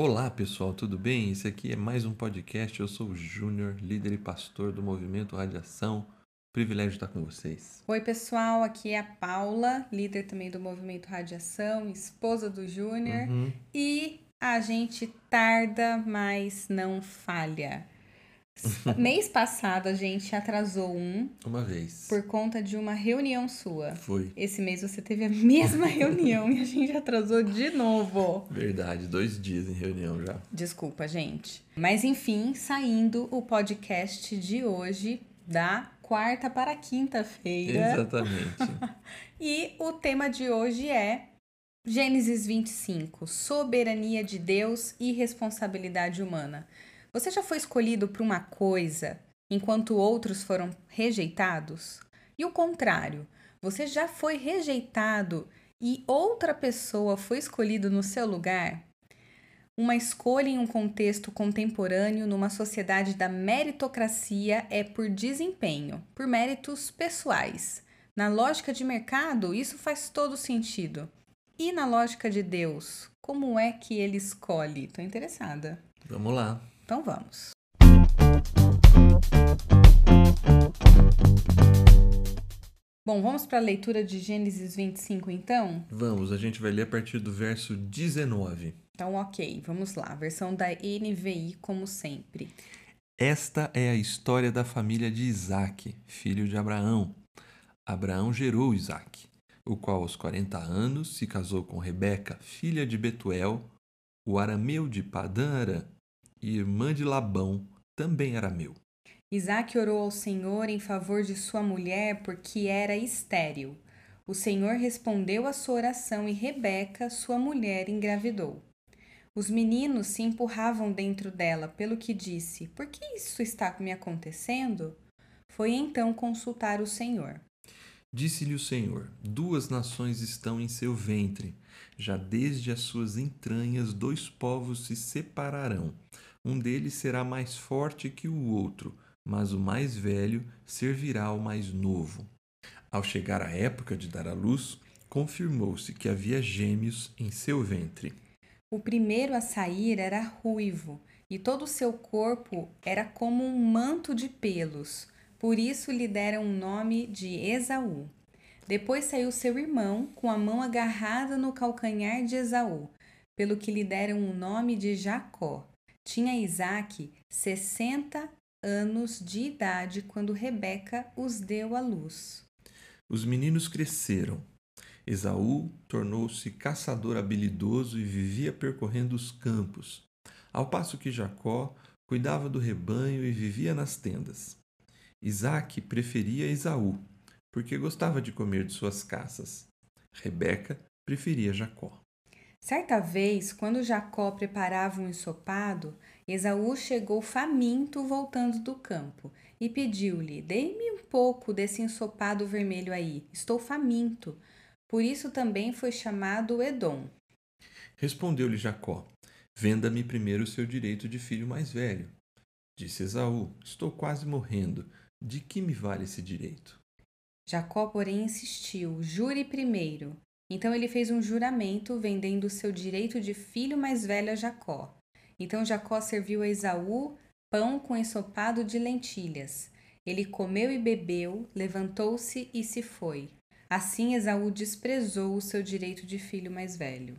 Olá pessoal, tudo bem? Esse aqui é mais um podcast. Eu sou o Júnior, líder e pastor do Movimento Radiação. Privilégio estar com vocês. Oi, pessoal, aqui é a Paula, líder também do Movimento Radiação, esposa do Júnior. Uhum. E a gente tarda, mas não falha. Mês passado a gente atrasou um Uma vez. por conta de uma reunião sua. Foi. Esse mês você teve a mesma reunião e a gente atrasou de novo. Verdade, dois dias em reunião já. Desculpa, gente. Mas enfim, saindo o podcast de hoje da quarta para quinta-feira. Exatamente. E o tema de hoje é Gênesis 25, soberania de Deus e responsabilidade humana. Você já foi escolhido para uma coisa enquanto outros foram rejeitados? E o contrário, você já foi rejeitado e outra pessoa foi escolhida no seu lugar? Uma escolha em um contexto contemporâneo numa sociedade da meritocracia é por desempenho, por méritos pessoais. Na lógica de mercado, isso faz todo sentido. E na lógica de Deus, como é que ele escolhe? Tô interessada. Vamos lá. Então vamos. Bom, vamos para a leitura de Gênesis 25 então? Vamos, a gente vai ler a partir do verso 19. Então, ok, vamos lá. Versão da NVI, como sempre. Esta é a história da família de Isaque, filho de Abraão. Abraão gerou Isaque, o qual aos 40 anos se casou com Rebeca, filha de Betuel, o arameu de Padã Arã, e irmã de Labão, também arameu. Isaac orou ao Senhor em favor de sua mulher porque era estéril. O Senhor respondeu à sua oração e Rebeca, sua mulher, engravidou. Os meninos se empurravam dentro dela, pelo que disse: Por que isso está me acontecendo? Foi então consultar o Senhor. Disse-lhe o Senhor: Duas nações estão em seu ventre. Já desde as suas entranhas, dois povos se separarão. Um deles será mais forte que o outro, mas o mais velho servirá ao mais novo. Ao chegar a época de dar à luz, confirmou-se que havia gêmeos em seu ventre. O primeiro a sair era ruivo, e todo o seu corpo era como um manto de pelos. Por isso lhe deram o nome de Esaú. Depois saiu seu irmão, com a mão agarrada no calcanhar de Esaú, pelo que lhe deram o nome de Jacó. Tinha Isaque sessenta anos de idade quando Rebeca os deu à luz. Os meninos cresceram. Esaú tornou-se caçador habilidoso e vivia percorrendo os campos, ao passo que Jacó cuidava do rebanho e vivia nas tendas. Isaque preferia Esaú, porque gostava de comer de suas caças. Rebeca preferia Jacó. Certa vez, quando Jacó preparava um ensopado, Esaú chegou faminto voltando do campo e pediu-lhe: Dê-me um pouco desse ensopado vermelho aí, estou faminto. Por isso também foi chamado Edom. Respondeu-lhe Jacó: Venda-me primeiro o seu direito de filho mais velho. Disse Esaú: Estou quase morrendo. De que me vale esse direito? Jacó, porém, insistiu: Jure primeiro. Então ele fez um juramento, vendendo o seu direito de filho mais velho a Jacó. Então Jacó serviu a Esaú pão com ensopado de lentilhas. Ele comeu e bebeu, levantou-se e se foi. Assim Esaú desprezou o seu direito de filho mais velho.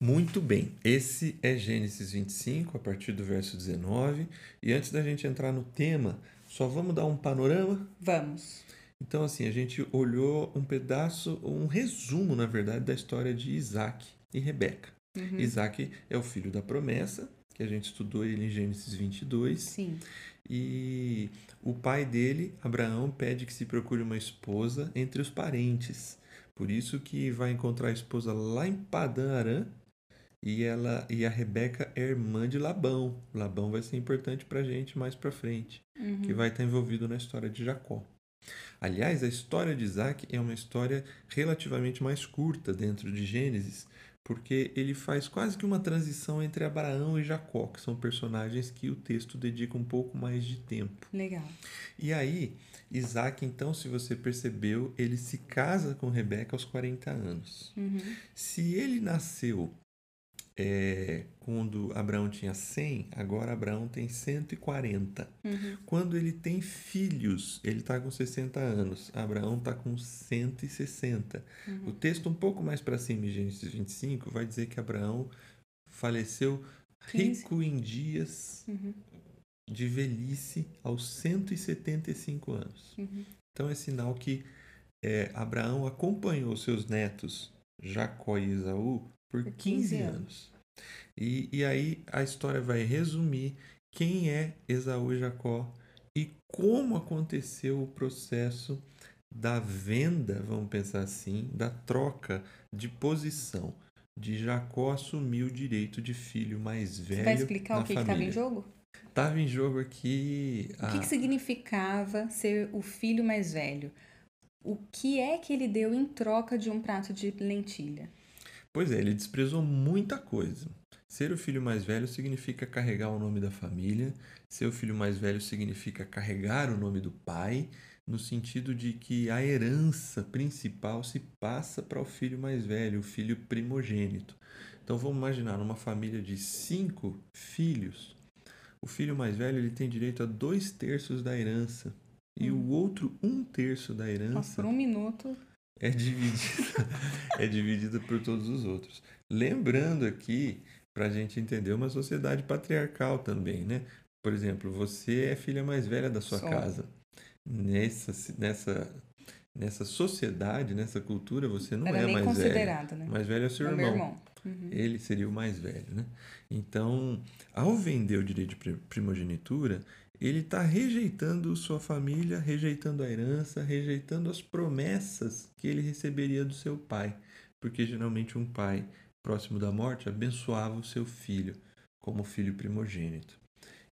Muito bem, esse é Gênesis 25, a partir do verso 19. E antes da gente entrar no tema, só vamos dar um panorama? Vamos. Então, assim, a gente olhou um pedaço, um resumo, na verdade, da história de Isaac e Rebeca. Uhum. Isaac é o filho da promessa, que a gente estudou ele em Gênesis 22. Sim. E o pai dele, Abraão, pede que se procure uma esposa entre os parentes. Por isso que vai encontrar a esposa lá em Padã Arã, e ela e a Rebeca é irmã de Labão. Labão vai ser importante para a gente mais para frente, Uhum. que vai estar envolvido na história de Jacó. Aliás, a história de Isaac é uma história relativamente mais curta dentro de Gênesis, porque ele faz quase que uma transição entre Abraão e Jacó, que são personagens que o texto dedica um pouco mais de tempo. Legal. E aí, Isaac, então, se você percebeu, ele se casa com Rebeca aos 40 anos. Uhum. Se ele nasceu é, quando Abraão tinha 100, agora Abraão tem 140. Uhum. Quando ele tem filhos, ele está com 60 anos. Abraão está com 160. Uhum. O texto um pouco mais para cima, em Gênesis 25, vai dizer que Abraão faleceu 15. rico em dias Uhum. de velhice aos 175 anos. Uhum. Então é sinal que é, Abraão acompanhou seus netos Jacó e Esaú por Por 15, 15 anos. E, e aí a história vai resumir quem é Esaú e Jacó e como aconteceu o processo da venda, vamos pensar assim, da troca de posição. De Jacó assumir o direito de filho mais velho. Você vai explicar na o que estava em jogo? Tava em jogo aqui. O que, a- que significava ser o filho mais velho? O que é que ele deu em troca de um prato de lentilha? Pois é, ele desprezou muita coisa. Ser o filho mais velho significa carregar o nome da família, ser o filho mais velho significa carregar o nome do pai, no sentido de que a herança principal se passa para o filho mais velho, o filho primogênito. Então vamos imaginar numa família de cinco filhos, o filho mais velho ele tem direito a dois terços da herança e o outro um terço da herança por um minuto. É dividida, é dividida por todos os outros. Lembrando aqui, para a gente entender uma sociedade patriarcal também, né? Por exemplo, você é a filha mais velha da sua Sou. casa. Nessa, nessa, nessa sociedade, nessa cultura, você não Era é nem mais velha. considerado, né? Mais velho é o seu É irmão. irmão. Uhum. Ele seria o mais velho, né? Então, ao vender o direito de pri- primogenitura, ele está rejeitando sua família, rejeitando a herança, rejeitando as promessas que ele receberia do seu pai, porque geralmente um pai próximo da morte abençoava o seu filho como filho primogênito.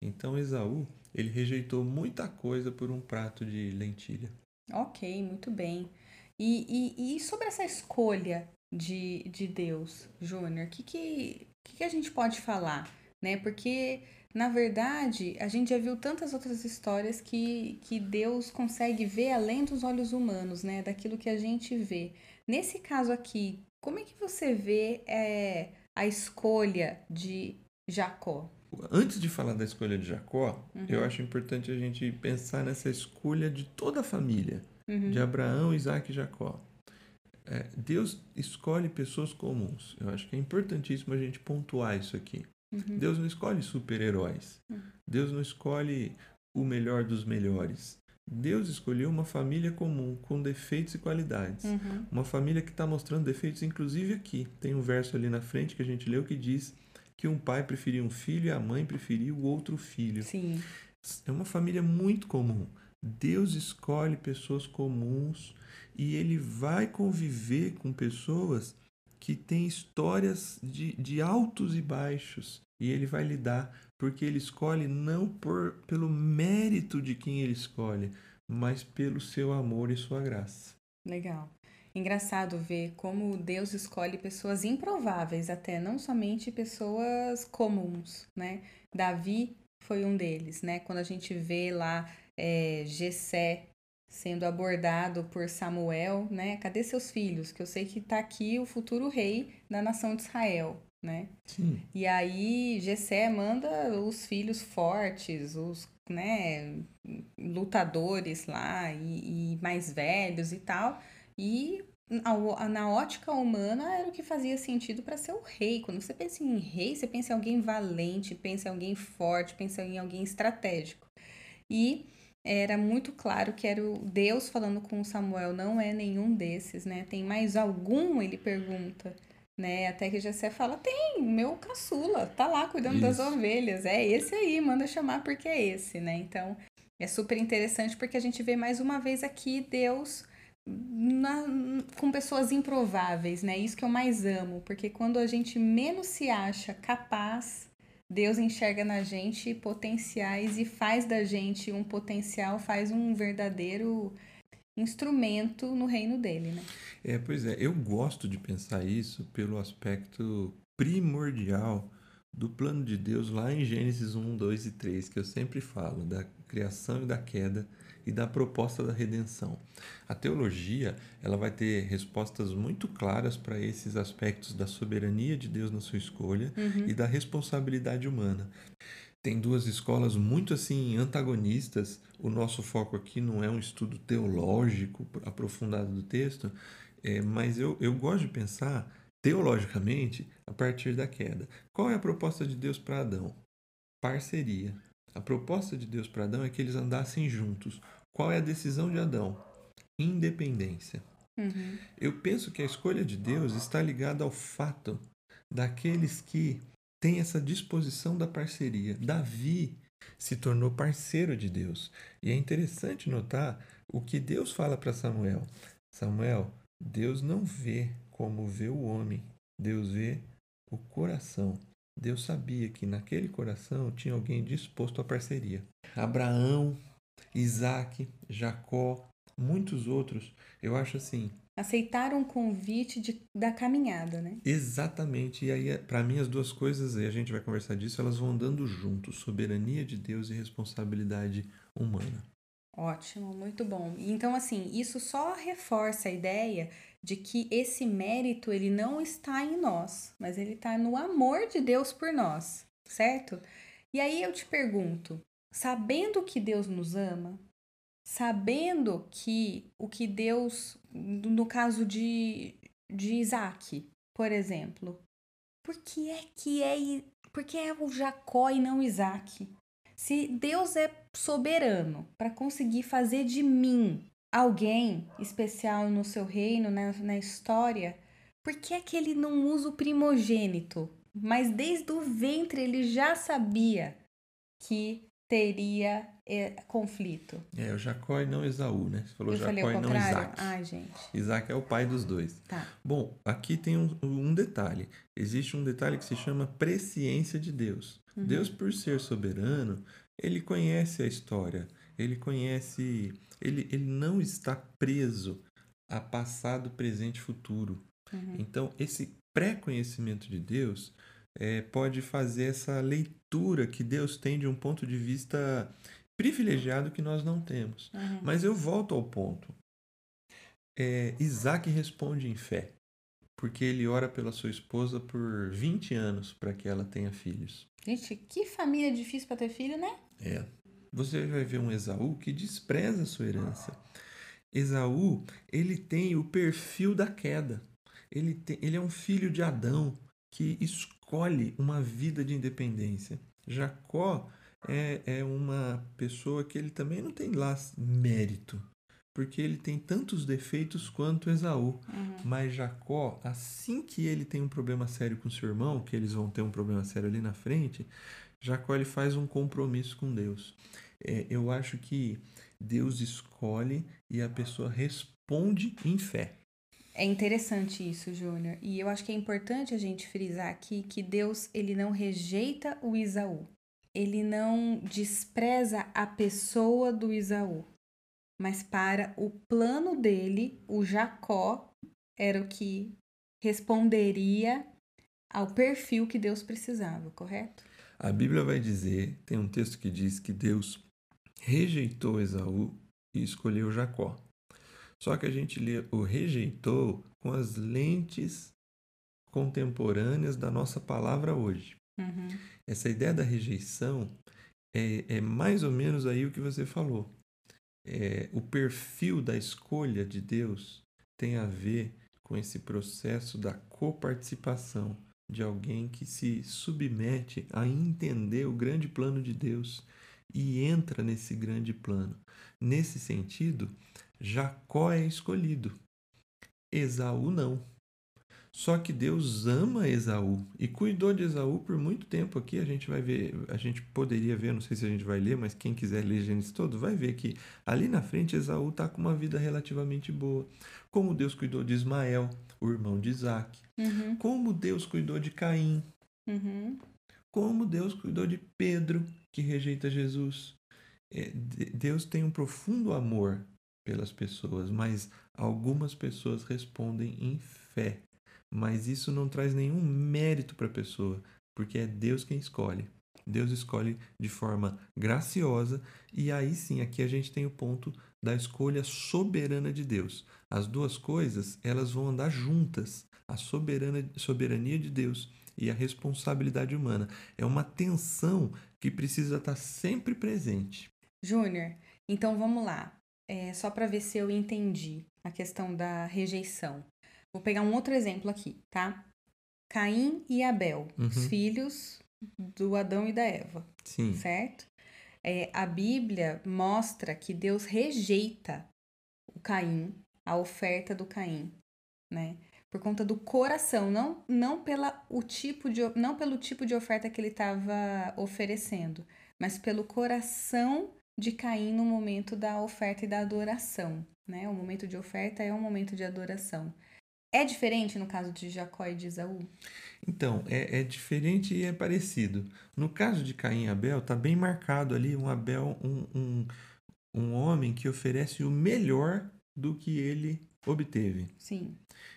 Então, Esaú, ele rejeitou muita coisa por um prato de lentilha. Ok, muito bem. E, e, e sobre essa escolha de, de Deus, Júnior, o que, que, que, que a gente pode falar? Né? Porque, na verdade, a gente já viu tantas outras histórias que, que Deus consegue ver além dos olhos humanos, né? Daquilo que a gente vê. Nesse caso aqui, como é que você vê é, a escolha de Jacó? Antes de falar da escolha de Jacó, Uhum. eu acho importante a gente pensar nessa escolha de toda a família. Uhum. de Abraão, Isaac e Jacó. É, Deus escolhe pessoas comuns. Eu acho que é importantíssimo a gente pontuar isso aqui. Uhum. Deus não escolhe super-heróis. Uhum. Deus não escolhe o melhor dos melhores. Deus escolheu uma família comum, com defeitos e qualidades. Uhum. Uma família que está mostrando defeitos, inclusive aqui. Tem um verso ali na frente que a gente leu que diz que um pai preferia um filho e a mãe preferia o outro filho. Sim. É uma família muito comum. Deus escolhe pessoas comuns e ele vai conviver com pessoas que têm histórias de, de altos e baixos. E ele vai lidar, porque ele escolhe não por, pelo mérito de quem ele escolhe, mas pelo seu amor e sua graça. Legal. Engraçado ver como Deus escolhe pessoas improváveis, até não somente pessoas comuns, né? Davi foi um deles, né? Quando a gente vê lá é, Jessé sendo abordado por Samuel, né? Cadê seus filhos? Que eu sei que tá aqui o futuro rei da nação de Israel, né? Sim. E aí Jessé manda os filhos fortes, os né, lutadores lá e, e mais velhos e tal. E na, na ótica humana era o que fazia sentido para ser o rei. Quando você pensa em rei, você pensa em alguém valente, pensa em alguém forte, pensa em alguém estratégico. E era muito claro que era o Deus falando com Samuel, não é nenhum desses, né? Tem mais algum? Ele pergunta né? Até que Jessé fala, tem, meu caçula, tá lá cuidando das Isso. ovelhas, é esse aí, manda chamar porque é esse, né? Então, é super interessante porque a gente vê mais uma vez aqui Deus na- com pessoas improváveis, né? Isso que eu mais amo, porque quando a gente menos se acha capaz, Deus enxerga na gente potenciais e faz da gente um potencial, faz um verdadeiro instrumento no reino dele, né? É, pois é, eu gosto de pensar isso pelo aspecto primordial do plano de Deus lá em Gênesis 1, 2 e 3, que eu sempre falo, da criação e da queda e da proposta da redenção. A teologia, ela vai ter respostas muito claras para esses aspectos da soberania de Deus na sua escolha Uhum. e da responsabilidade humana. Tem duas escolas muito assim antagonistas. O nosso foco aqui não é um estudo teológico aprofundado do texto, é, mas eu, eu gosto de pensar teologicamente a partir da queda. Qual é a proposta de Deus para Adão? Parceria. A proposta de Deus para Adão é que eles andassem juntos. Qual é a decisão de Adão? Independência. Uhum. Eu penso que a escolha de Deus está ligada ao fato daqueles que têm essa disposição da parceria. Davi se tornou parceiro de Deus. E é interessante notar o que Deus fala para Samuel. Samuel, Deus não vê como vê o homem, Deus vê o coração. Deus sabia que naquele coração tinha alguém disposto à parceria. Abraão, Isaac, Jacó, muitos outros, eu acho assim, Aceitaram o convite de, da caminhada, né? Exatamente. E aí, para mim, as duas coisas, e a gente vai conversar disso, elas vão andando juntos: soberania de Deus e responsabilidade humana. Ótimo, muito bom. Então, assim, isso só reforça a ideia de que esse mérito ele não está em nós, mas ele está no amor de Deus por nós, certo? E aí eu te pergunto, sabendo que Deus nos ama, sabendo que o que Deus, no caso de, de Isaac, por exemplo, por que é que é, por que é o Jacó e não Isaac? Se Deus é soberano para conseguir fazer de mim alguém especial no seu reino, na, na história, por que é que ele não usa o primogênito? Mas desde o ventre ele já sabia que teria é, conflito. É, o Jacó e não Esaú, né? Você falou Eu Jacó falei o e não? Isaac. Ai, gente. Isaac é o pai dos dois. Tá. Bom, aqui tem um, um detalhe. Existe um detalhe que se chama presciência de Deus. Uhum. Deus, por ser soberano, ele conhece a história, ele conhece. Ele, ele não está preso a passado, presente e futuro. Uhum. Então, esse pré-conhecimento de Deus é, pode fazer essa leitura que Deus tem de um ponto de vista privilegiado que nós não temos. Uhum. Mas eu volto ao ponto. É, Isaac responde em fé, porque ele ora pela sua esposa por 20 anos para que ela tenha filhos. Gente, que família difícil para ter filho, né? É. Você vai ver um Esaú que despreza a sua herança. Esaú, ele tem o perfil da queda. Ele, tem, ele é um filho de Adão que escolhe uma vida de independência. Jacó é, é uma pessoa que ele também não tem lá mérito, porque ele tem tantos defeitos quanto Esaú. Uhum. Mas Jacó, assim que ele tem um problema sério com seu irmão, que eles vão ter um problema sério ali na frente, Jacó ele faz um compromisso com Deus. É, eu acho que Deus escolhe e a pessoa responde em fé. É interessante isso, Júnior. E eu acho que é importante a gente frisar aqui que Deus ele não rejeita o Isaú. Ele não despreza a pessoa do Isaú. Mas para o plano dele, o Jacó era o que responderia ao perfil que Deus precisava, correto? A Bíblia vai dizer, tem um texto que diz que Deus rejeitou Esaú e escolheu Jacó. Só que a gente o rejeitou com as lentes contemporâneas da nossa palavra hoje. Uhum. Essa ideia da rejeição é, é mais ou menos aí o que você falou. É, o perfil da escolha de Deus tem a ver com esse processo da coparticipação de alguém que se submete a entender o grande plano de Deus e entra nesse grande plano. Nesse sentido, Jacó é escolhido, Esaú não. Só que Deus ama Esaú e cuidou de Esaú por muito tempo aqui. A gente vai ver, a gente poderia ver, não sei se a gente vai ler, mas quem quiser ler Gênesis todo vai ver que ali na frente Esaú está com uma vida relativamente boa. Como Deus cuidou de Ismael, o irmão de Isaac. Uhum. Como Deus cuidou de Caim. Uhum. Como Deus cuidou de Pedro, que rejeita Jesus. É, Deus tem um profundo amor pelas pessoas, mas algumas pessoas respondem em fé. Mas isso não traz nenhum mérito para a pessoa, porque é Deus quem escolhe. Deus escolhe de forma graciosa, e aí sim, aqui a gente tem o ponto da escolha soberana de Deus. As duas coisas, elas vão andar juntas. A soberana, soberania de Deus e a responsabilidade humana. É uma tensão que precisa estar sempre presente. Júnior, então vamos lá. É, só para ver se eu entendi a questão da rejeição. Vou pegar um outro exemplo aqui, tá? Caim e Abel, Uhum. os filhos do Adão e da Eva, Sim. certo? É, a Bíblia mostra que Deus rejeita o Caim, a oferta do Caim, né? Por conta do coração, não, não, pela, o tipo de, não pelo tipo de oferta que ele estava oferecendo, mas pelo coração de Caim no momento da oferta e da adoração, né? O momento de oferta é um momento de adoração. É diferente no caso de Jacó e de Esaú? Então, é, é diferente e é parecido. No caso de Caim e Abel, tá bem marcado ali um Abel, um, um, um homem que oferece o melhor do que ele obteve. Sim.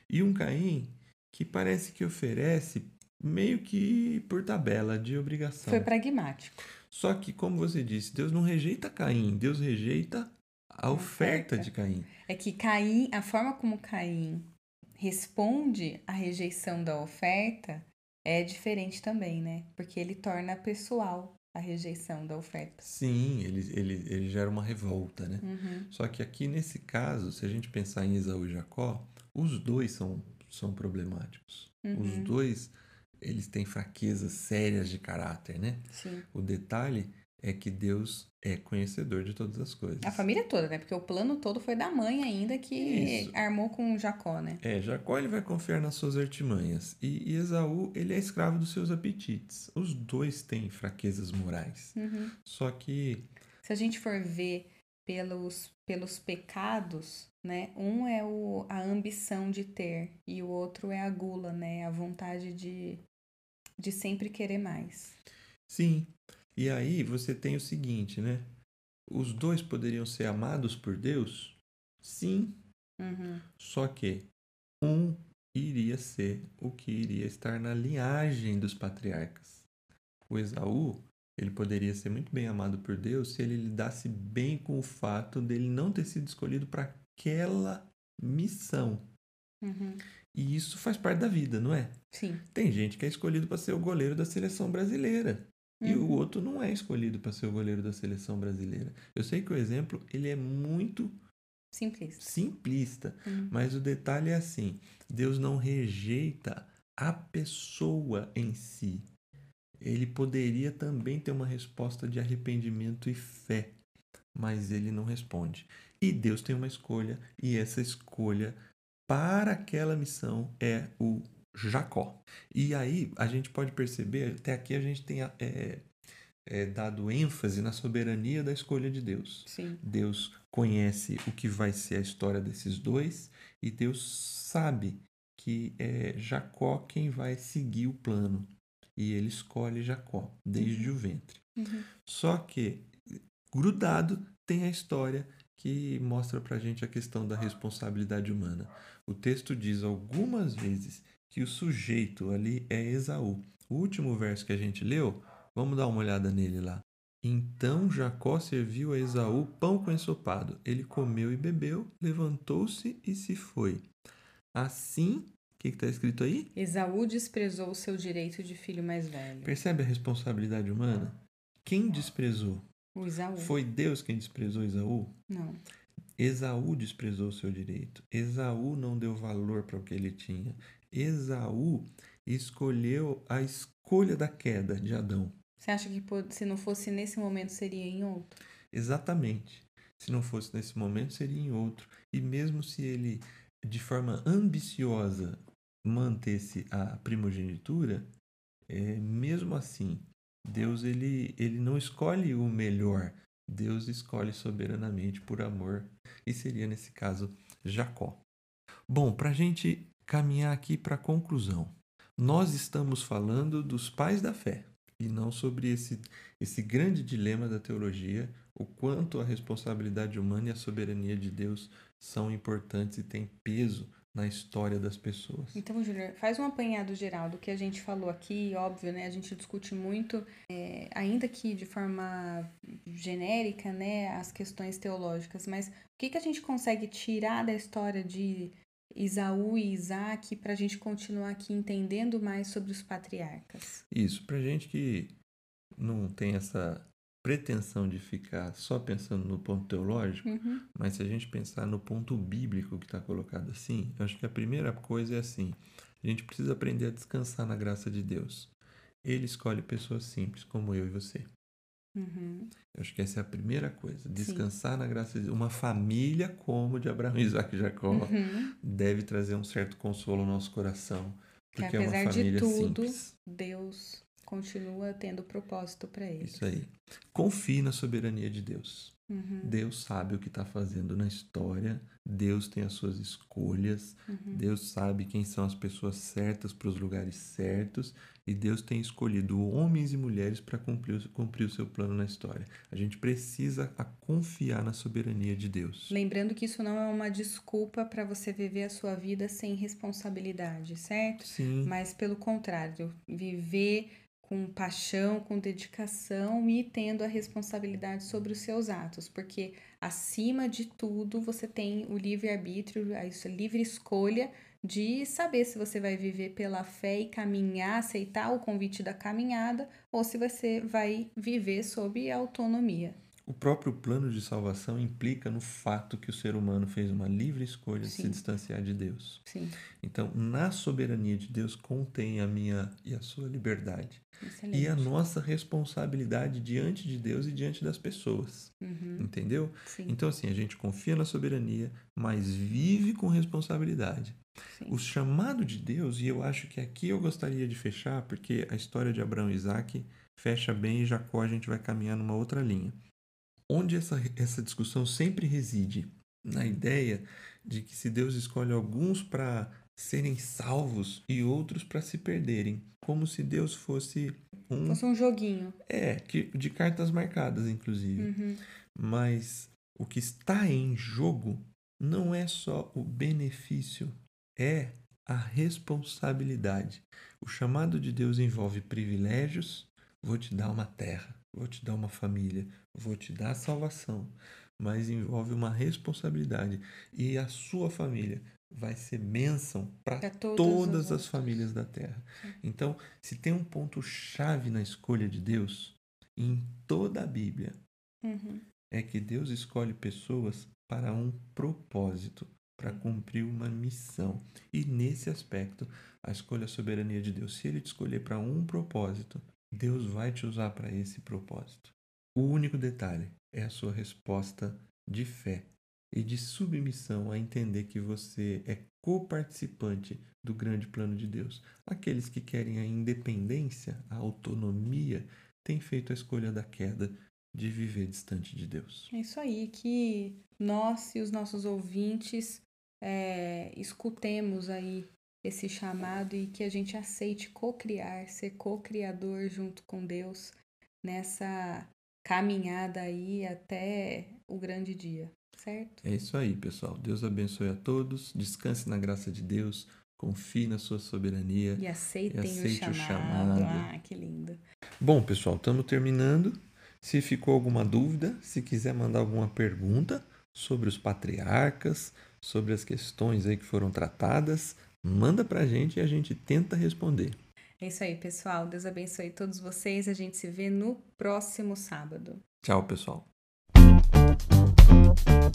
E um Caim que parece que oferece meio que por tabela de obrigação. Foi pragmático. Só que, como você disse, Deus não rejeita Caim, Deus rejeita a oferta oferta. de Caim. É que Caim, a forma como Caim responde à rejeição da oferta é diferente também, né? Porque ele torna pessoal a rejeição da oferta. Sim, ele, ele, ele gera uma revolta, né? Uhum. Só que aqui nesse caso, se a gente pensar em Esaú e Jacó, os dois são, são problemáticos. Os Uhum. dois, eles têm fraquezas sérias de caráter, né? Sim. O detalhe é que Deus é conhecedor de todas as coisas. A família toda, né? Porque o plano todo foi da mãe ainda que Isso. armou com Jacó, né? É, Jacó ele vai confiar nas suas artimanhas e, e Esaú ele é escravo dos seus apetites. Os dois têm fraquezas morais. Uhum. Só que Se a gente for ver pelos, pelos pecados, né? Um é o, a ambição de ter e o outro é a gula, né? A vontade de, de sempre querer mais. sim. E aí você tem o seguinte, né? Os dois poderiam ser amados por Deus? Sim, Uhum. Só que um iria ser o que iria estar na linhagem dos patriarcas. O Esaú, ele poderia ser muito bem amado por Deus se ele lidasse bem com o fato dele não ter sido escolhido para aquela missão. Uhum. E isso faz parte da vida, não é? Sim. Tem gente que é escolhido para ser o goleiro da seleção brasileira. E o Uhum. outro não é escolhido para ser o goleiro da seleção brasileira. Eu sei que o exemplo ele é muito Simplista. simplista, Uhum. mas o detalhe é assim: Deus não rejeita a pessoa em si. Ele poderia também ter uma resposta de arrependimento e fé, mas ele não responde. E Deus tem uma escolha, e essa escolha para aquela missão é o Jacó. E aí a gente pode perceber, até aqui a gente tem é, é, dado ênfase na soberania da escolha de Deus. Sim. Deus conhece o que vai ser a história desses dois e Deus sabe que é Jacó quem vai seguir o plano. E ele escolhe Jacó desde o ventre. Uhum. Só que, grudado, tem a história que mostra pra gente a questão da responsabilidade humana. O texto diz algumas vezes que o sujeito ali é Esaú. O último verso que a gente leu, vamos dar uma olhada nele lá. Então Jacó serviu a Esaú pão com ensopado. Ele comeu e bebeu, levantou-se e se foi. Assim, o que está escrito aí? Esaú desprezou o seu direito de filho mais velho. Percebe a responsabilidade humana? Quem desprezou? O Esaú. Foi Deus quem desprezou Esaú? Não. Esaú desprezou o seu direito. Esaú não deu valor para o que ele tinha. Esaú escolheu a escolha da queda de Adão. Você acha que se não fosse nesse momento seria em outro? Exatamente. Se não fosse nesse momento, seria em outro. E mesmo se ele, de forma ambiciosa, mantesse a primogenitura, é, mesmo assim, Deus ele, ele não escolhe o melhor. Deus escolhe soberanamente por amor. E seria, nesse caso, Jacó. Bom, para a gente caminhar aqui para a conclusão. Nós estamos falando dos pais da fé e não sobre esse, esse grande dilema da teologia, o quanto a responsabilidade humana e a soberania de Deus são importantes e têm peso na história das pessoas. Então, Júnior, faz um apanhado geral do que a gente falou aqui, óbvio, né? A gente discute muito, é, ainda que de forma genérica, né, as questões teológicas, mas o que, que a gente consegue tirar da história de Isaú e Isaac para a gente continuar aqui entendendo mais sobre os patriarcas? Isso, para gente que não tem essa pretensão de ficar só pensando no ponto teológico, uhum. mas se a gente pensar no ponto bíblico que está colocado assim, eu acho que a primeira coisa é assim: a gente precisa aprender a descansar na graça de Deus. Ele escolhe pessoas simples, como eu e você. Uhum. Eu acho que essa é a primeira coisa. Descansar Sim. na graça de Deus. Uma família como de Abraão, Isaac e Jacó uhum. deve trazer um certo consolo ao nosso coração. Porque que, apesar é uma família de tudo, simples. Deus continua tendo propósito para eles. Isso aí. Confie na soberania de Deus. Uhum. Deus sabe o que está fazendo na história, Deus tem as suas escolhas, uhum. Deus sabe quem são as pessoas certas para os lugares certos e Deus tem escolhido homens e mulheres para cumprir, cumprir o seu plano na história. A gente precisa confiar na soberania de Deus. Lembrando que isso não é uma desculpa para você viver a sua vida sem responsabilidade, certo? Sim. Mas pelo contrário, viver com paixão, com dedicação e tendo a responsabilidade sobre os seus atos, porque acima de tudo você tem o livre-arbítrio, a livre escolha de saber se você vai viver pela fé e caminhar, aceitar o convite da caminhada ou se você vai viver sob autonomia. O próprio plano de salvação implica no fato que o ser humano fez uma livre escolha Sim. de se distanciar de Deus. Sim. Então, na soberania de Deus contém a minha e a sua liberdade. Excelente. E a nossa responsabilidade diante de Deus e diante das pessoas. Uhum. Entendeu? Sim. Então, assim, a gente confia na soberania, mas vive com responsabilidade. Sim. O chamado de Deus, e eu acho que aqui eu gostaria de fechar, porque a história de Abraão e Isaac fecha bem e Jacó a gente vai caminhar numa outra linha onde essa, essa discussão sempre reside na ideia de que se Deus escolhe alguns para serem salvos e outros para se perderem, como se Deus fosse um fosse um joguinho. É, que, de cartas marcadas inclusive. Uhum. Mas o que está em jogo não é só o benefício, é a responsabilidade. O chamado de Deus envolve privilégios, vou te dar uma terra vou te dar uma família, vou te dar salvação, mas envolve uma responsabilidade e a sua família vai ser bênção para todas as famílias da terra. Então, se tem um ponto chave na escolha de Deus em toda a Bíblia, uhum. é que Deus escolhe pessoas para um propósito, para cumprir uma missão. E nesse aspecto, a escolha a soberania de Deus. Se ele te escolher para um propósito, Deus vai te usar para esse propósito. O único detalhe é a sua resposta de fé e de submissão a entender que você é coparticipante do grande plano de Deus. Aqueles que querem a independência, a autonomia, têm feito a escolha da queda de viver distante de Deus. É isso aí, que nós e os nossos ouvintes é, escutemos aí esse chamado e que a gente aceite co-criar, ser co-criador junto com Deus nessa caminhada aí até o grande dia, certo? É isso aí, pessoal. Deus abençoe a todos. Descanse na graça de Deus. Confie na sua soberania. E aceitem e aceite o, chamado. o chamado. Ah, que lindo. Bom, pessoal, estamos terminando. Se ficou alguma dúvida, se quiser mandar alguma pergunta sobre os patriarcas, sobre as questões aí que foram tratadas, Manda pra gente e a gente tenta responder. É isso aí, pessoal. Deus abençoe todos vocês. A gente se vê no próximo sábado. Tchau, pessoal. ピッ!